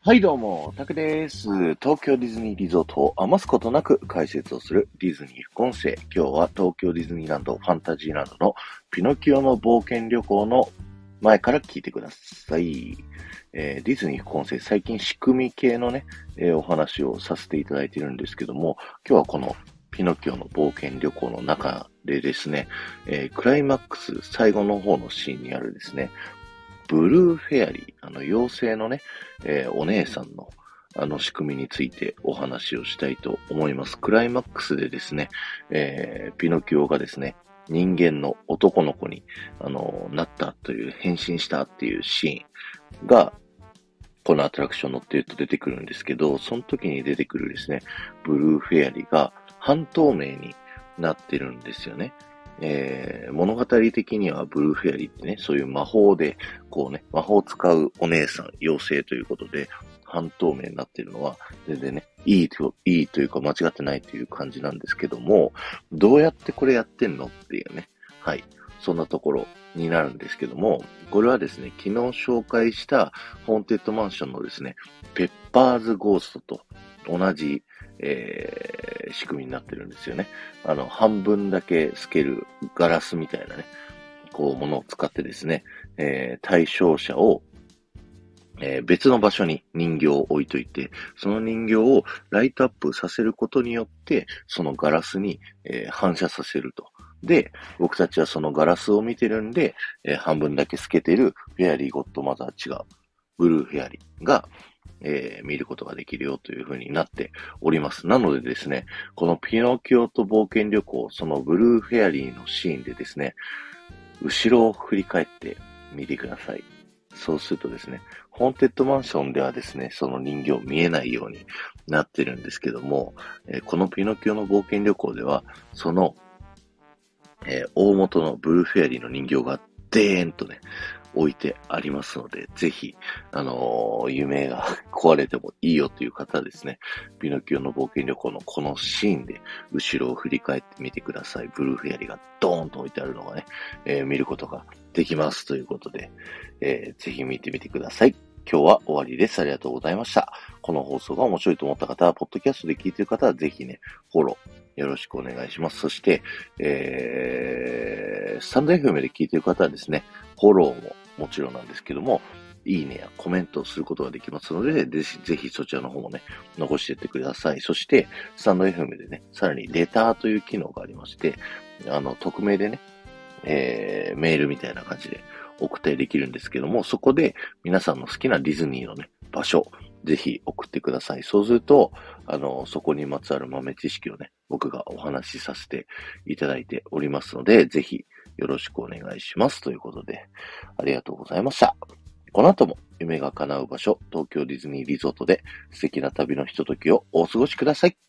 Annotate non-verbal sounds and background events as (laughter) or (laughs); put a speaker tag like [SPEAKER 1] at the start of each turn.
[SPEAKER 1] はいどうも、タクです。東京ディズニーリゾートを余すことなく解説をするディズニー副音声。今日は東京ディズニーランドファンタジーランドのピノキオの冒険旅行の前から聞いてください。えー、ディズニー副音声、最近仕組み系のね、えー、お話をさせていただいているんですけども、今日はこのピノキオの冒険旅行の中でですね、えー、クライマックス最後の方のシーンにあるですね、ブルーフェアリー、あの、妖精のね、えー、お姉さんの、あの仕組みについてお話をしたいと思います。クライマックスでですね、えー、ピノキオがですね、人間の男の子に、あの、なったという、変身したっていうシーンが、このアトラクション乗ってると出てくるんですけど、その時に出てくるですね、ブルーフェアリーが半透明になってるんですよね。えー、物語的にはブルーフェアリーってね、そういう魔法で、こうね、魔法を使うお姉さん、妖精ということで、半透明になってるのは、全然ね、いいと、いいというか間違ってないという感じなんですけども、どうやってこれやってんのっていうね、はい、そんなところになるんですけども、これはですね、昨日紹介したホーンテッドマンションのですね、ペッパーズゴーストと同じ、えー、仕組みになってるんですよね。あの、半分だけ透けるガラスみたいなね、こう、ものを使ってですね、えー、対象者を、えー、別の場所に人形を置いといて、その人形をライトアップさせることによって、そのガラスに、えー、反射させると。で、僕たちはそのガラスを見てるんで、えー、半分だけ透けてるフェアリーゴッドマザー違う、ブルーフェアリーが、えー、見ることができるよという風になっております。なのでですね、このピノキオと冒険旅行、そのブルーフェアリーのシーンでですね、後ろを振り返ってみてください。そうするとですね、ホーンテッドマンションではですね、その人形見えないようになってるんですけども、えー、このピノキオの冒険旅行では、その、えー、大元のブルーフェアリーの人形がデーンとね、置いてありますので、ぜひ、あのー、夢が (laughs) 壊れてもいいよという方ですね、ピノキオの冒険旅行のこのシーンで、後ろを振り返ってみてください。ブルーフェアリーがドーンと置いてあるのがね、えー、見ることができますということで、えー、ぜひ見てみてください。今日は終わりです。ありがとうございました。この放送が面白いと思った方は、ポッドキャストで聞いている方は、ぜひね、フォローよろしくお願いします。そして、えー、スタンド FM で聞いている方はですね、フォローももちろんなんですけども、いいねやコメントをすることができますので、ぜひ、ぜひそちらの方もね、残していってください。そして、スタンド FM でね、さらにレターという機能がありまして、あの、匿名でね、えー、メールみたいな感じで送ったりできるんですけども、そこで皆さんの好きなディズニーのね、場所、ぜひ送ってください。そうすると、あの、そこにまつわる豆知識をね、僕がお話しさせていただいておりますので、ぜひよろしくお願いします。ということで、ありがとうございました。この後も夢が叶う場所、東京ディズニーリゾートで素敵な旅のひとときをお過ごしください。